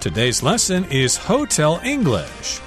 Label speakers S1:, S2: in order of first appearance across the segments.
S1: Today's lesson is Hotel English.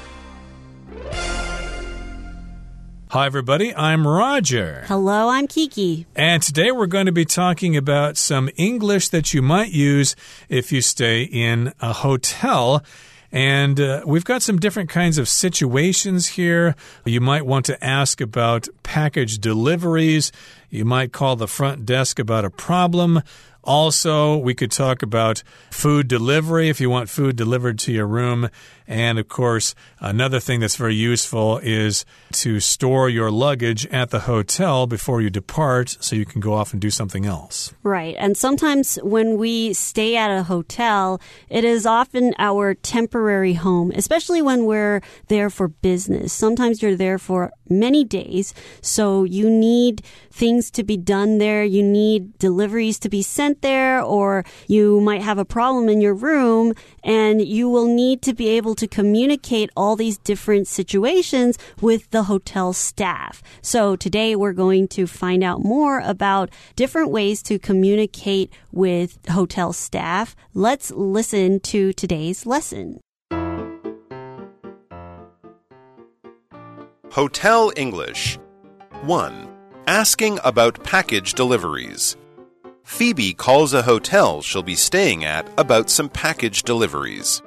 S1: Hi, everybody. I'm Roger.
S2: Hello, I'm Kiki.
S1: And today we're going to be talking about some English that you might use if you stay in a hotel. And uh, we've got some different kinds of situations here. You might want to ask about package deliveries. You might call the front desk about a problem. Also, we could talk about food delivery if you want food delivered to your room. And of course, another thing that's very useful is to store your luggage at the hotel before you depart so you can go off and do something else.
S2: Right. And sometimes when we stay at a hotel, it is often our temporary home, especially when we're there for business. Sometimes you're there for many days. So you need things to be done there. You need deliveries to be sent there, or you might have a problem in your room and you will need to be able to communicate all these different situations with the hotel staff. So today we're going to find out more about different ways to communicate with hotel staff. Let's listen to today's lesson.
S3: Hotel English 1. Asking about package deliveries. Phoebe calls a hotel she'll be staying at about some package deliveries.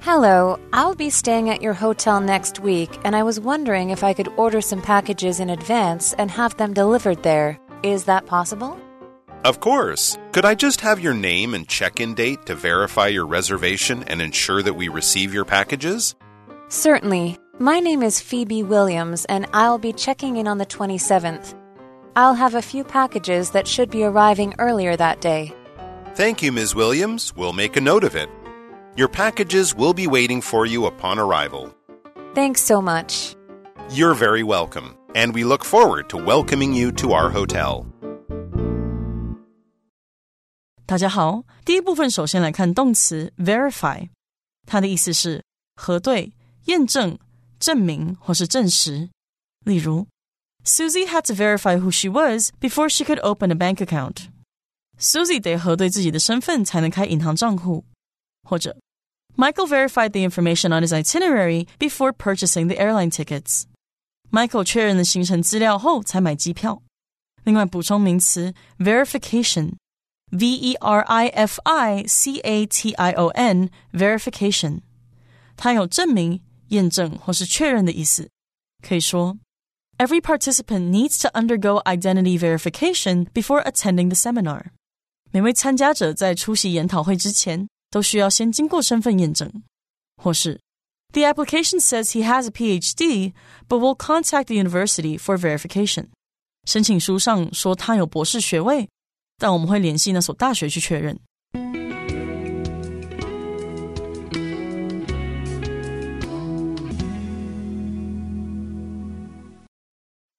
S4: Hello, I'll be staying at your hotel next week, and I was wondering if I could order some packages in advance and have them delivered there. Is that possible?
S3: Of course. Could I just have your name and check in date to verify your reservation and ensure that we receive your packages?
S4: Certainly. My name is Phoebe Williams, and I'll be checking in on the 27th. I'll have a few packages that should be arriving earlier that day.
S3: Thank you, Ms. Williams. We'll make a note of it. Your packages will be waiting for you upon arrival.
S4: Thanks so much.
S3: You're very welcome, and we look forward to welcoming you to our hotel.
S5: 大家好，第一部分首先来看动词 verify，它的意思是核对、验证、证明或是证实。例如，Susie had to verify who she was before she could open a bank account. Susie 得核对自己的身份才能开银行账户。或者 Michael verified the information on his itinerary before purchasing the airline tickets. Michael 确认了行程资料后才买机票。另外补充名词 verification。V E R I F I C A T I O N verification，它有证明、验证或是确认的意思。可以说，Every participant needs to undergo identity verification before attending the seminar。每位参加者在出席研讨会之前， 都需要先经过身份验证。或是，The application says he has a PhD, but will contact the university for verification。申请书上说他有博士学位，但我们会联系那所大学去确认。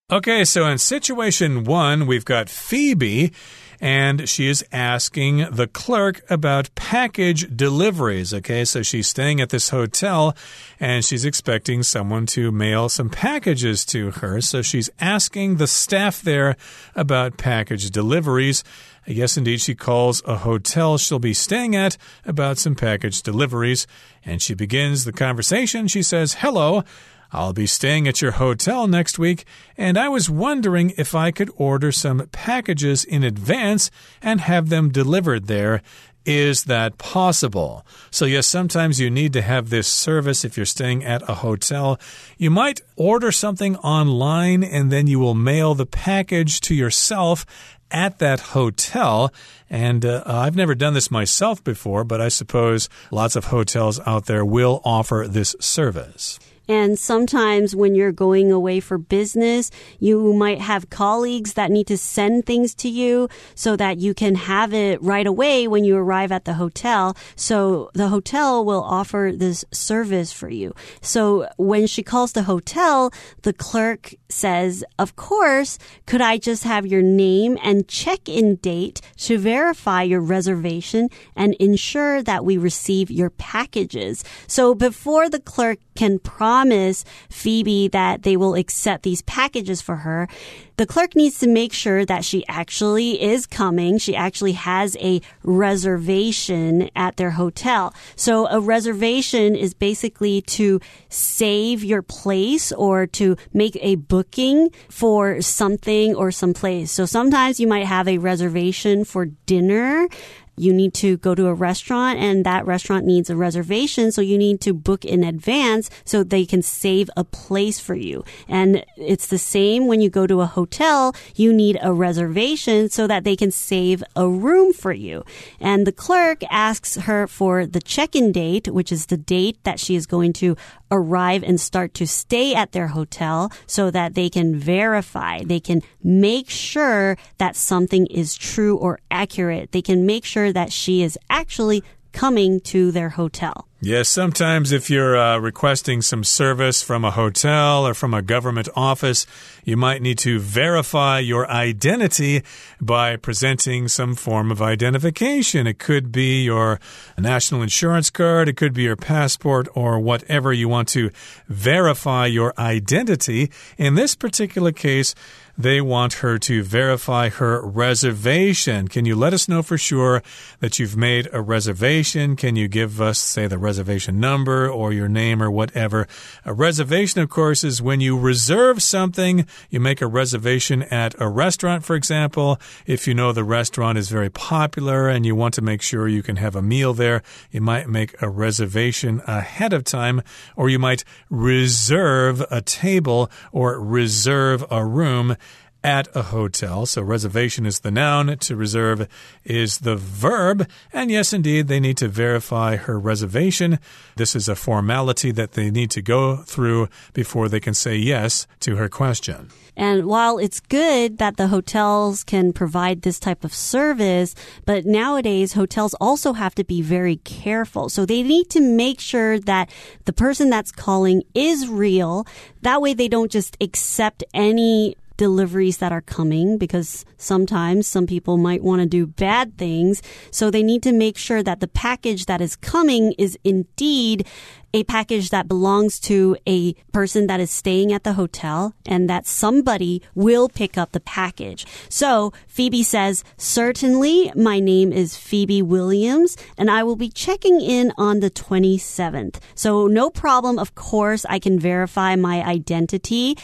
S1: Okay, so in situation one, we've got Phoebe and she is asking the clerk about package deliveries. Okay, so she's staying at this hotel and she's expecting someone to mail some packages to her. So she's asking the staff there about package deliveries. Yes, indeed, she calls a hotel she'll be staying at about some package deliveries. And she begins the conversation. She says, Hello. I'll be staying at your hotel next week, and I was wondering if I could order some packages in advance and have them delivered there. Is that possible? So, yes, sometimes you need to have this service if you're staying at a hotel. You might order something online and then you will mail the package to yourself at that hotel. And uh, I've never done this myself before, but I suppose lots of hotels out there will offer this service.
S2: And sometimes when you're going away for business, you might have colleagues that need to send things to you so that you can have it right away when you arrive at the hotel. So the hotel will offer this service for you. So when she calls the hotel, the clerk says, of course, could I just have your name and check-in date to verify your reservation and ensure that we receive your packages? So before the clerk can promise Phoebe that they will accept these packages for her, the clerk needs to make sure that she actually is coming. She actually has a reservation at their hotel. So a reservation is basically to save your place or to make a booking for something or some place. So sometimes you might have a reservation for dinner you need to go to a restaurant and that restaurant needs a reservation. So you need to book in advance so they can save a place for you. And it's the same when you go to a hotel. You need a reservation so that they can save a room for you. And the clerk asks her for the check-in date, which is the date that she is going to arrive and start to stay at their hotel so that they can verify, they can make sure that something is true or accurate. They can make sure that she is actually coming to their hotel.
S1: Yes, sometimes if you're uh, requesting some service from a hotel or from a government office, you might need to verify your identity by presenting some form of identification. It could be your national insurance card, it could be your passport, or whatever you want to verify your identity. In this particular case, they want her to verify her reservation. Can you let us know for sure that you've made a reservation? Can you give us, say, the reservation number or your name or whatever? A reservation, of course, is when you reserve something. You make a reservation at a restaurant, for example. If you know the restaurant is very popular and you want to make sure you can have a meal there, you might make a reservation ahead of time, or you might reserve a table or reserve a room at a hotel. So reservation is the noun, to reserve is the verb. And yes, indeed, they need to verify her reservation. This is a formality that they need to go through before they can say yes to her question.
S2: And while it's good that the hotels can provide this type of service, but nowadays hotels also have to be very careful. So they need to make sure that the person that's calling is real. That way they don't just accept any deliveries that are coming because sometimes some people might want to do bad things. So they need to make sure that the package that is coming is indeed a package that belongs to a person that is staying at the hotel and that somebody will pick up the package. So Phoebe says, certainly my name is Phoebe Williams and I will be checking in on the 27th. So no problem. Of course, I can verify my identity.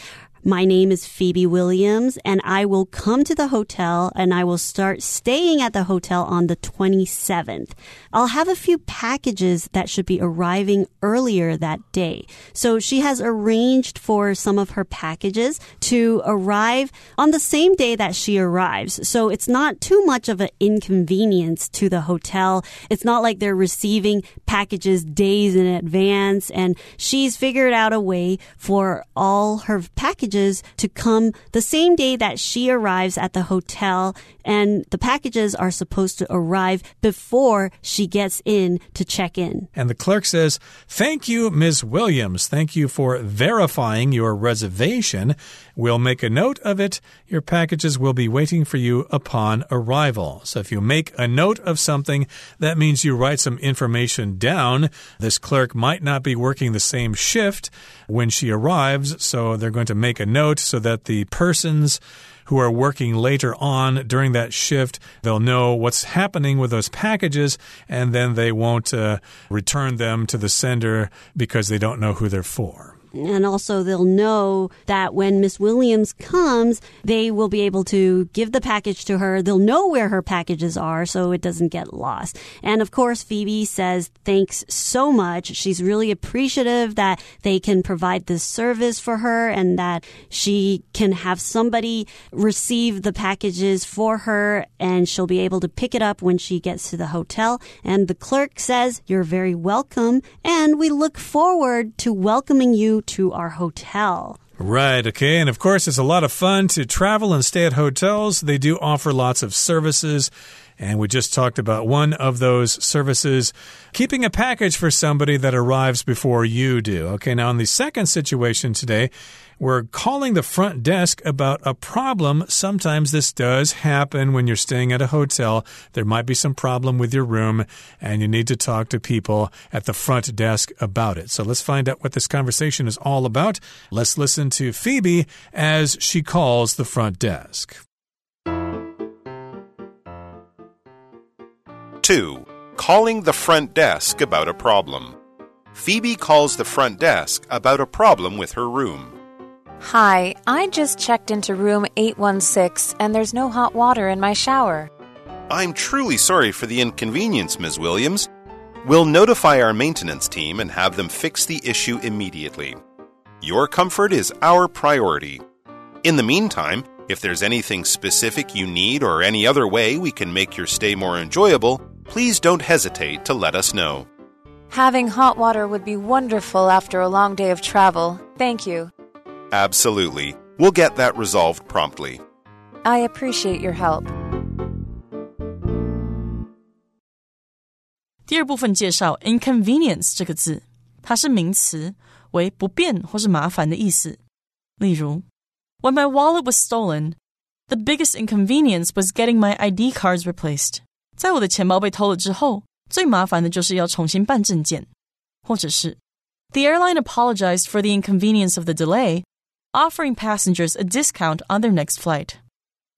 S2: My name is Phoebe Williams and I will come to the hotel and I will start staying at the hotel on the 27th. I'll have a few packages that should be arriving earlier that day. So she has arranged for some of her packages to arrive on the same day that she arrives. So it's not too much of an inconvenience to the hotel. It's not like they're receiving packages days in advance and she's figured out a way for all her packages to come the same day that she arrives at the hotel and the packages are supposed to arrive before she gets in to check in.
S1: And the clerk says, Thank you, Ms. Williams. Thank you for verifying your reservation. We'll make a note of it. Your packages will be waiting for you upon arrival. So if you make a note of something, that means you write some information down. This clerk might not be working the same shift when she arrives, so they're going to make a note so that the persons who are working later on during that shift. They'll know what's happening with those packages, and then they won't uh, return them to the sender because they don't know who they're for.
S2: And also, they'll know that when Miss Williams comes, they will be able to give the package to her. They'll know where her packages are so it doesn't get lost. And of course, Phoebe says thanks so much. She's really appreciative that they can provide this service for her and that she can have somebody receive the packages for her and she'll be able to pick it up when she gets to the hotel. And the clerk says, You're very welcome. And we look forward to welcoming you to our hotel.
S1: Right, okay. And of course, it's a lot of fun to travel and stay at hotels. They do offer lots of services And we just talked about one of those services, keeping a package for somebody that arrives before you do. Okay, now in the second situation today, we're calling the front desk about a problem. Sometimes this does happen when you're staying at a hotel. There might be some problem with your room, and you need to talk to people at the front desk about it. So let's find out what this conversation is all about. Let's listen to Phoebe as she calls the front desk.
S3: 2. Calling the front desk about a problem. Phoebe calls the front desk about a problem with her room.
S4: Hi, I just checked into room 816 and there's no hot water in my shower.
S3: I'm truly sorry for the inconvenience, Ms. Williams. We'll notify our maintenance team and have them fix the issue immediately. Your comfort is our priority. In the meantime, if there's anything specific you need or any other way we can make your stay more enjoyable, please don't hesitate to let us know.
S4: Having hot water would be wonderful after a long day of travel. Thank you.
S3: Absolutely. We'll get that resolved promptly.
S4: I appreciate your help.
S5: 第二部分介绍 inconvenience 这个字，它是名词，为不便或是麻烦的意思。例如，When my wallet was stolen, the biggest inconvenience was getting my ID cards replaced. 在我的钱包被偷了之后，最麻烦的就是要重新办证件，或者是 The airline apologized for the inconvenience of the delay offering passengers a discount on their next flight.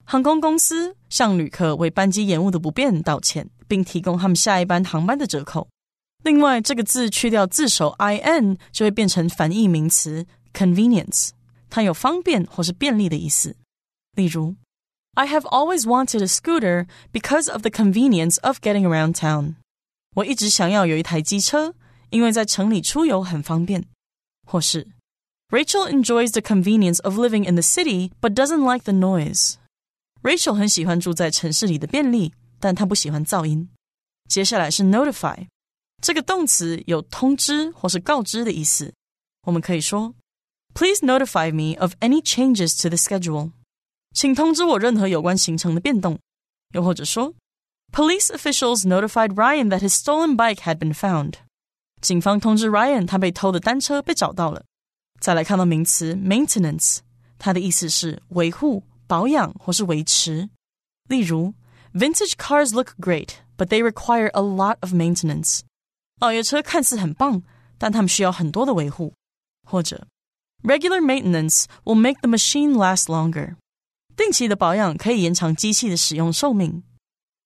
S5: 航空公司向旅客为班机延误的不便道歉，并提供他们下一班航班的折扣。另外，这个字去掉字首 in 就会变成反义名词 convenience，它有方便或是便利的意思。例如，I have always wanted a scooter because of the convenience of getting around town。我一直想要有一台机车，因为在城里出游很方便。或是 Rachel enjoys the convenience of living in the city, but doesn't like the noise. Rachel 很喜欢住在城市里的便利，但她不喜欢噪音。接下来是 notify，这个动词有通知或是告知的意思。我们可以说，Please notify me of any changes to the schedule。请通知我任何有关行程的变动。又或者说，Police officials notified Ryan that his stolen bike had been found。警方通知 Ryan 他被偷的单车被找到了。 再来看到名词 maintenance，它的意思是维护、保养或是维持。例如，Vintage cars look great, but they require a lot of maintenance。老爷车看似很棒，但它们需要很多的维护。或者，Regular maintenance will make the machine last longer。定期的保养可以延长机器的使用寿命。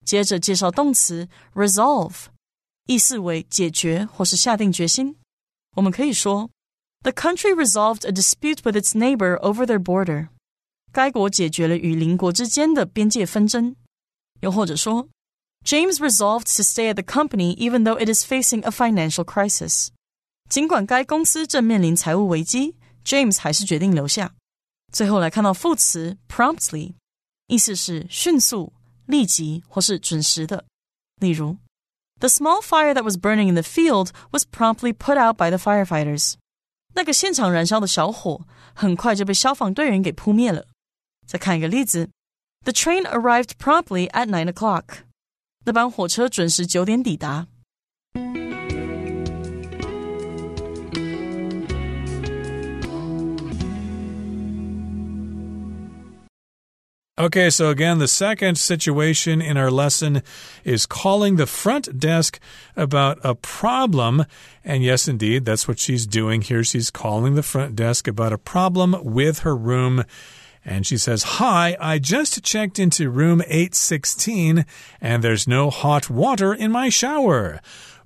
S5: 接着介绍动词 resolve，意思为解决或是下定决心。我们可以说。 The country resolved a dispute with its neighbor over their border. 该国解决了与邻国之间的边界纷争。又或者说，James resolved to stay at the company even though it is facing a financial crisis. 尽管该公司正面临财务危机，James 还是决定留下。最后来看到副词 promptly，意思是迅速、立即或是准时的。例如，The small fire that was burning in the field was promptly put out by the firefighters. 那个现场燃烧的小火很快就被消防队员给扑灭了。再看一个例子：The train arrived promptly at nine o'clock。那班火车准时九点抵达。
S1: Okay, so again, the second situation in our lesson is calling the front desk about a problem. And yes, indeed, that's what she's doing here. She's calling the front desk about a problem with her room. And she says, Hi, I just checked into room 816 and there's no hot water in my shower.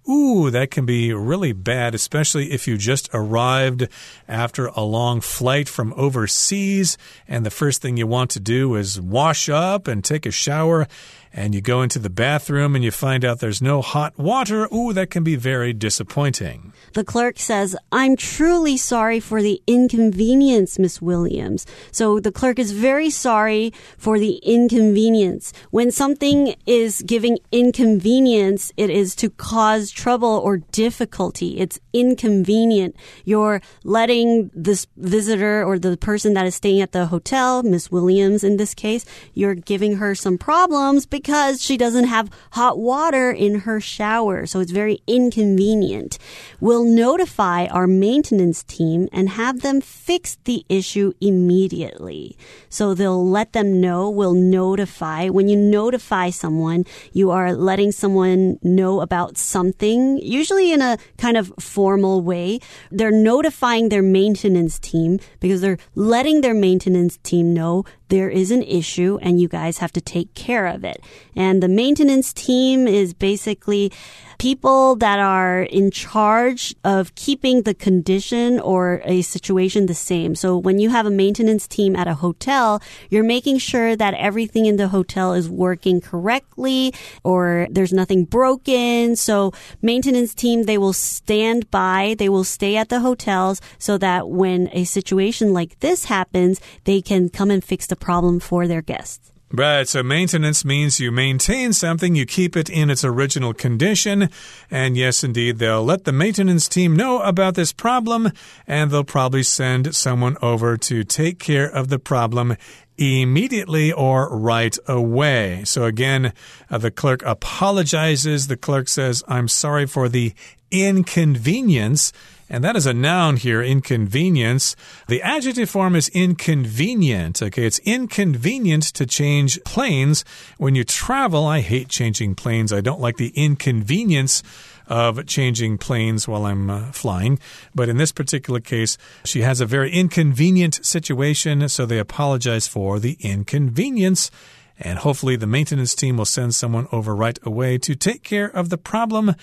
S1: Ooh, that can be really bad, especially if you just arrived after a long flight from overseas and the first thing you want to do is wash up and take a shower and you go into the bathroom and you find out there's no hot water. Ooh, that can be very disappointing.
S2: The clerk says, I'm truly sorry for the inconvenience, Miss Williams. So the clerk is very sorry for the inconvenience. When something is giving inconvenience, it is to cause trouble or difficulty. It's inconvenient. You're letting this visitor or the person that is staying at the hotel, Miss Williams in this case, you're giving her some problems because because she doesn't have hot water in her shower. So it's very inconvenient. We'll notify our maintenance team and have them fix the issue immediately. So they'll let them know. We'll notify. When you notify someone, you are letting someone know about something, usually in a kind of formal way. They're notifying their maintenance team because they're letting their maintenance team know there is an issue and you guys have to take care of it. And the maintenance team is basically people that are in charge of keeping the condition or a situation the same. So when you have a maintenance team at a hotel, you're making sure that everything in the hotel is working correctly or there's nothing broken. So maintenance team, they will stand by, they will stay at the hotels so that when a situation like this happens, they can come and fix the problem for their guests.
S1: Right, so maintenance means you maintain something, you keep it in its original condition. And yes, indeed, they'll let the maintenance team know about this problem, and they'll probably send someone over to take care of the problem immediately or right away. So again, uh, the clerk apologizes. The clerk says, I'm sorry for the inconvenience. And that is a noun here, inconvenience. The adjective form is inconvenient. Okay, it's inconvenient to change planes. When you travel, I hate changing planes. I don't like the inconvenience of changing planes while I'm uh, flying. But in this particular case, she has a very inconvenient situation, so they apologize for the inconvenience. And hopefully, the maintenance team will send someone over right away to take care of the problem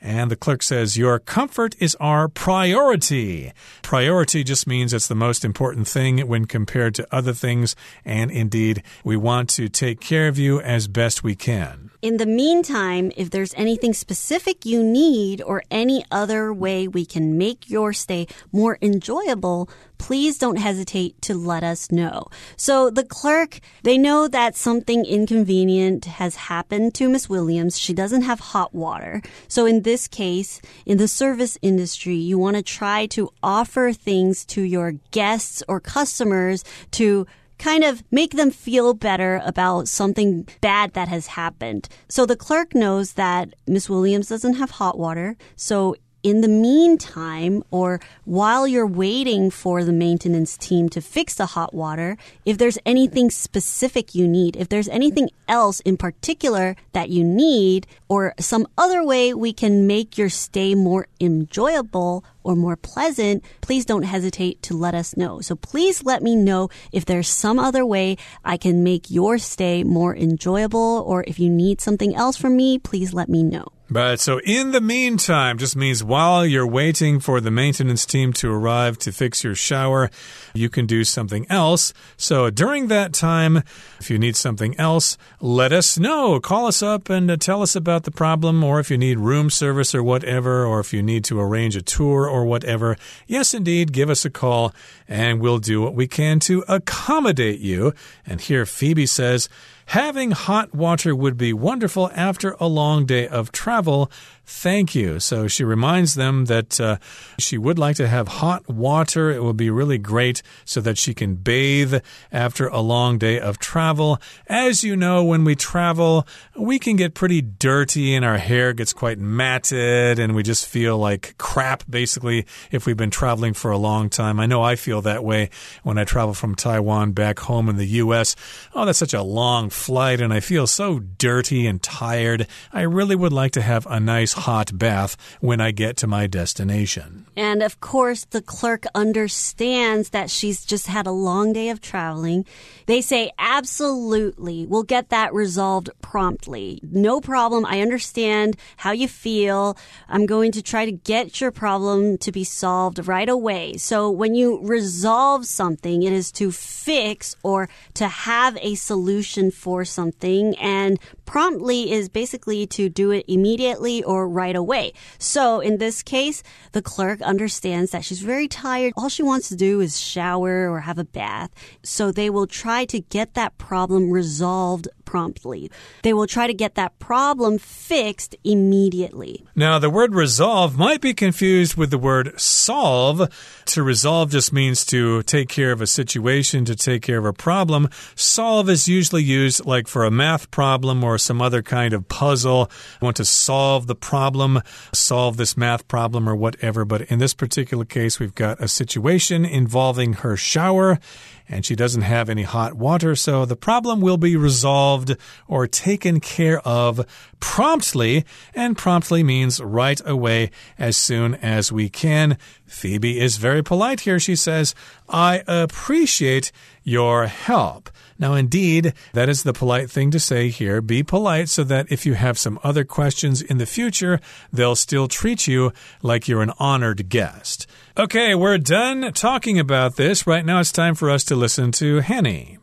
S1: and the clerk says, Your comfort is our priority. Priority just means it's the most important thing when compared to other things. And indeed, we want to take care of you as best we can.
S2: In the meantime, if there's anything specific you need or any other way we can make your stay more enjoyable, please don't hesitate to let us know. So the clerk, they know that something inconvenient has happened to Miss Williams. She doesn't have hot water. So in this case, in the service industry, you want to try to offer things to your guests or customers to kind of make them feel better about something bad that has happened. So the clerk knows that Miss Williams doesn't have hot water. So in the meantime, or while you're waiting for the maintenance team to fix the hot water, if there's anything specific you need, if there's anything else in particular that you need, or some other way we can make your stay more enjoyable or more pleasant, please don't hesitate to let us know. So please let me know if there's some other way I can make your stay more enjoyable, or if you need something else from me, please let me know.
S1: But so in the meantime just means while you're waiting for the maintenance team to arrive to fix your shower, you can do something else. So during that time, if you need something else, let us know. Call us up and uh, tell us about the problem, or if you need room service or whatever, or if you need to arrange a tour or whatever. Yes, indeed, give us a call and we'll do what we can to accommodate you. And here Phoebe says, Having hot water would be wonderful after a long day of travel. Thank you. So she reminds them that uh, she would like to have hot water. It would be really great so that she can bathe after a long day of travel. As you know, when we travel, we can get pretty dirty and our hair gets quite matted and we just feel like crap, basically, if we've been traveling for a long time. I know I feel that way when I travel from Taiwan back home in the U.S. Oh, that's such a long flight and I feel so dirty and tired. I really would like to have a nice hot bath when I get to my destination.
S2: And of course, the clerk understands that she's just had a long day of traveling. They say, absolutely, we'll get that resolved promptly. No problem. I understand how you feel. I'm going to try to get your problem to be solved right away. So when you resolve something, it is to fix or to have a solution for something. And promptly is basically to do it immediately or right away. So in this case, the clerk understands that she's very tired. All she wants to do is shower or have a bath. So they will try to get that problem resolved promptly. They will try to get that problem fixed immediately.
S1: Now, the word resolve might be confused with the word solve. To resolve just means to take care of a situation, to take care of a problem. Solve is usually used like for a math problem or some other kind of puzzle. I want to solve the problem, solve this math problem or whatever. But in this particular case, we've got a situation involving her shower and she doesn't have any hot water, so the problem will be resolved or taken care of promptly, and promptly means right away as soon as we can. Phoebe is very polite here. She says, I appreciate your help. Now, indeed, that is the polite thing to say here. Be polite so that if you have some other questions in the future, they'll still treat you like you're an honored guest. Okay, we're done talking about this. Right now, it's time for us to listen to Henny.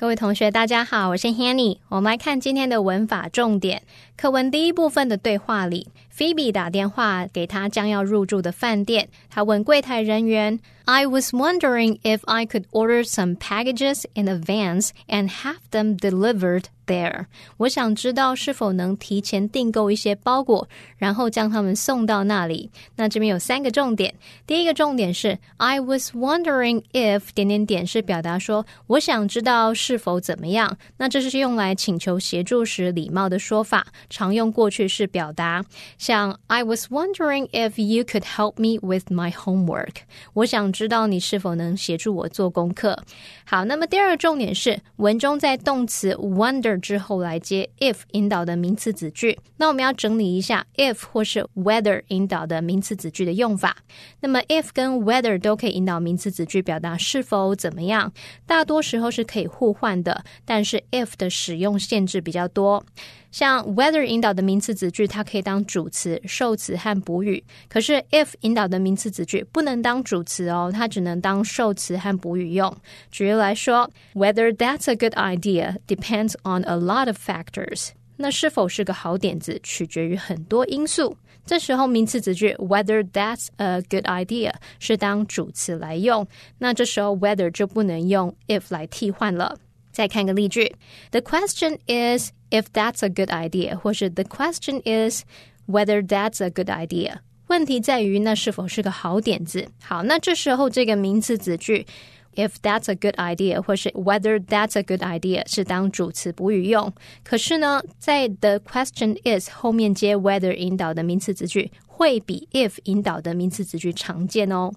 S6: 各位同学，大家好，我是 Hanny。我们来看今天的文法重点。课文第一部分的对话里，Phoebe 打电话给他将要入住的饭店，他问柜台人员 ：“I was wondering if I could order some packages in advance and have them delivered there。”我想知道是否能提前订购一些包裹，然后将他们送到那里。那这边有三个重点。第一个重点是 “I was wondering if 点点点”是表达说我想知道是否怎么样。那这是用来请求协助时礼貌的说法。常用过去式表达，像 I was wondering if you could help me with my homework。我想 知道你是否能协助我做功课。好，那么第二个重点是文中在动词 wonder 之后来接 if 引导的名词子句。那我们要整理一下 if 或是 whether 引导的名词子句的用法。那么 if 跟 whether 都可以引导名词子句，表达是否怎么样。大多时候是可以互换的，但是 if 的使用限制比较多。像 whether 引导的名词子句，它可以当主词、受词和补语。可是 if 引导的名词子句不能当主词哦，它只能当受词和补语用。举例来说，Whether that's a good idea depends on a lot of factors。那是否是个好点子，取决于很多因素。这时候名词子句 Whether that's a good idea 是当主词来用，那这时候 whether 就不能用 if 来替换了。再看个例句，The question is if that's a good idea，或是 The question is whether that's a good idea。问题在于那是否是个好点子。好，那这时候这个名词子句 if that's a good idea，或是 whether that's a good idea 是当主词补语用。可是呢，在 the question is 后面接 whether 引导的名词子句 会比 if 引导的名词子句常见哦。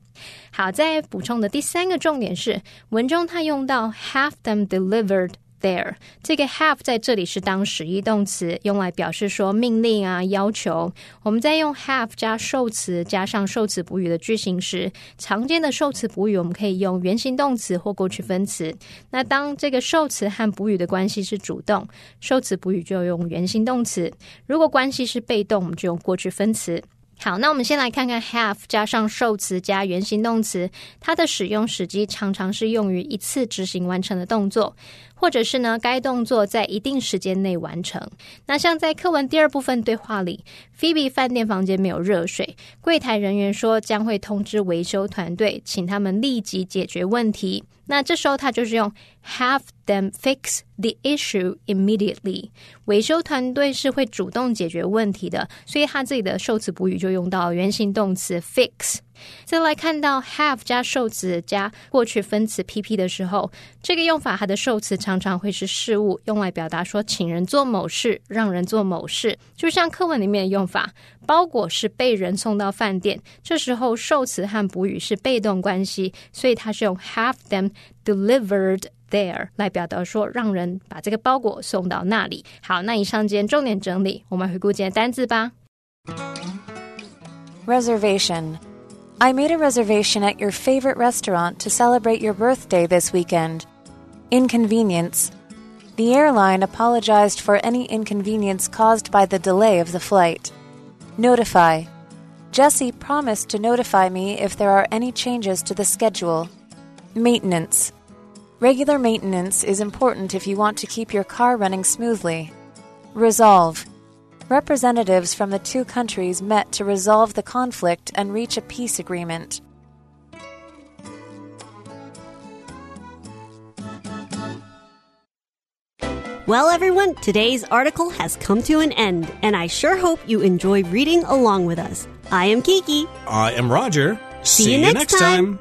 S6: 好，再补充的第三个重点是，文中它用到 have them delivered there，这个 have 在这里是当实义动词，用来表示说命令啊、要求。我们在用 have 加受词加上受词补语的句型时，常见的受词补语我们可以用原形动词或过去分词。那当这个受词和补语的关系是主动，受词补语就用原形动词；如果关系是被动，我们就用过去分词。好，那我们先来看看 have 加上受词加原形动词，它的使用时机常常是用于一次执行完成的动作，或者是呢该动作在一定时间内完成。那像在课文第二部分对话里，Phoebe 饭店房间没有热水，柜台人员说将会通知维修团队，请他们立即解决问题。那这时候他就是用 have them fix the issue immediately。维修团队是会主动解决问题的，所以他自己的受词补语就用到原形动词 fix。再来看到 have 加受词加过去分词 PP 的时候，这个用法它的受词常常会是事物，用来表达说请人做某事，让人做某事。就像课文里面的用法，包裹是被人送到饭店，这时候受词和补语是被动关系，所以它是用 have them delivered there 来表达说让人把这个包裹送到那里。好，那以上今天重点整理，我们回顾今天单字吧。
S4: Reservation. I made a reservation at your favorite restaurant to celebrate your birthday this weekend. Inconvenience. The airline apologized for any inconvenience caused by the delay of the flight. Notify. Jesse promised to notify me if there are any changes to the schedule. Maintenance. Regular maintenance is important if you want to keep your car running smoothly. Resolve. Representatives from the two countries met to resolve the conflict and reach a peace agreement.
S2: Well, everyone, today's article has come to an end, and I sure hope you enjoy reading along with us. I am Kiki.
S1: I am Roger.
S2: See you next time.